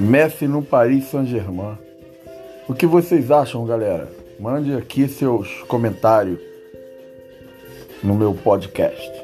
Messi no Paris Saint-Germain. O que vocês acham, galera? Mande aqui seus comentários no meu podcast.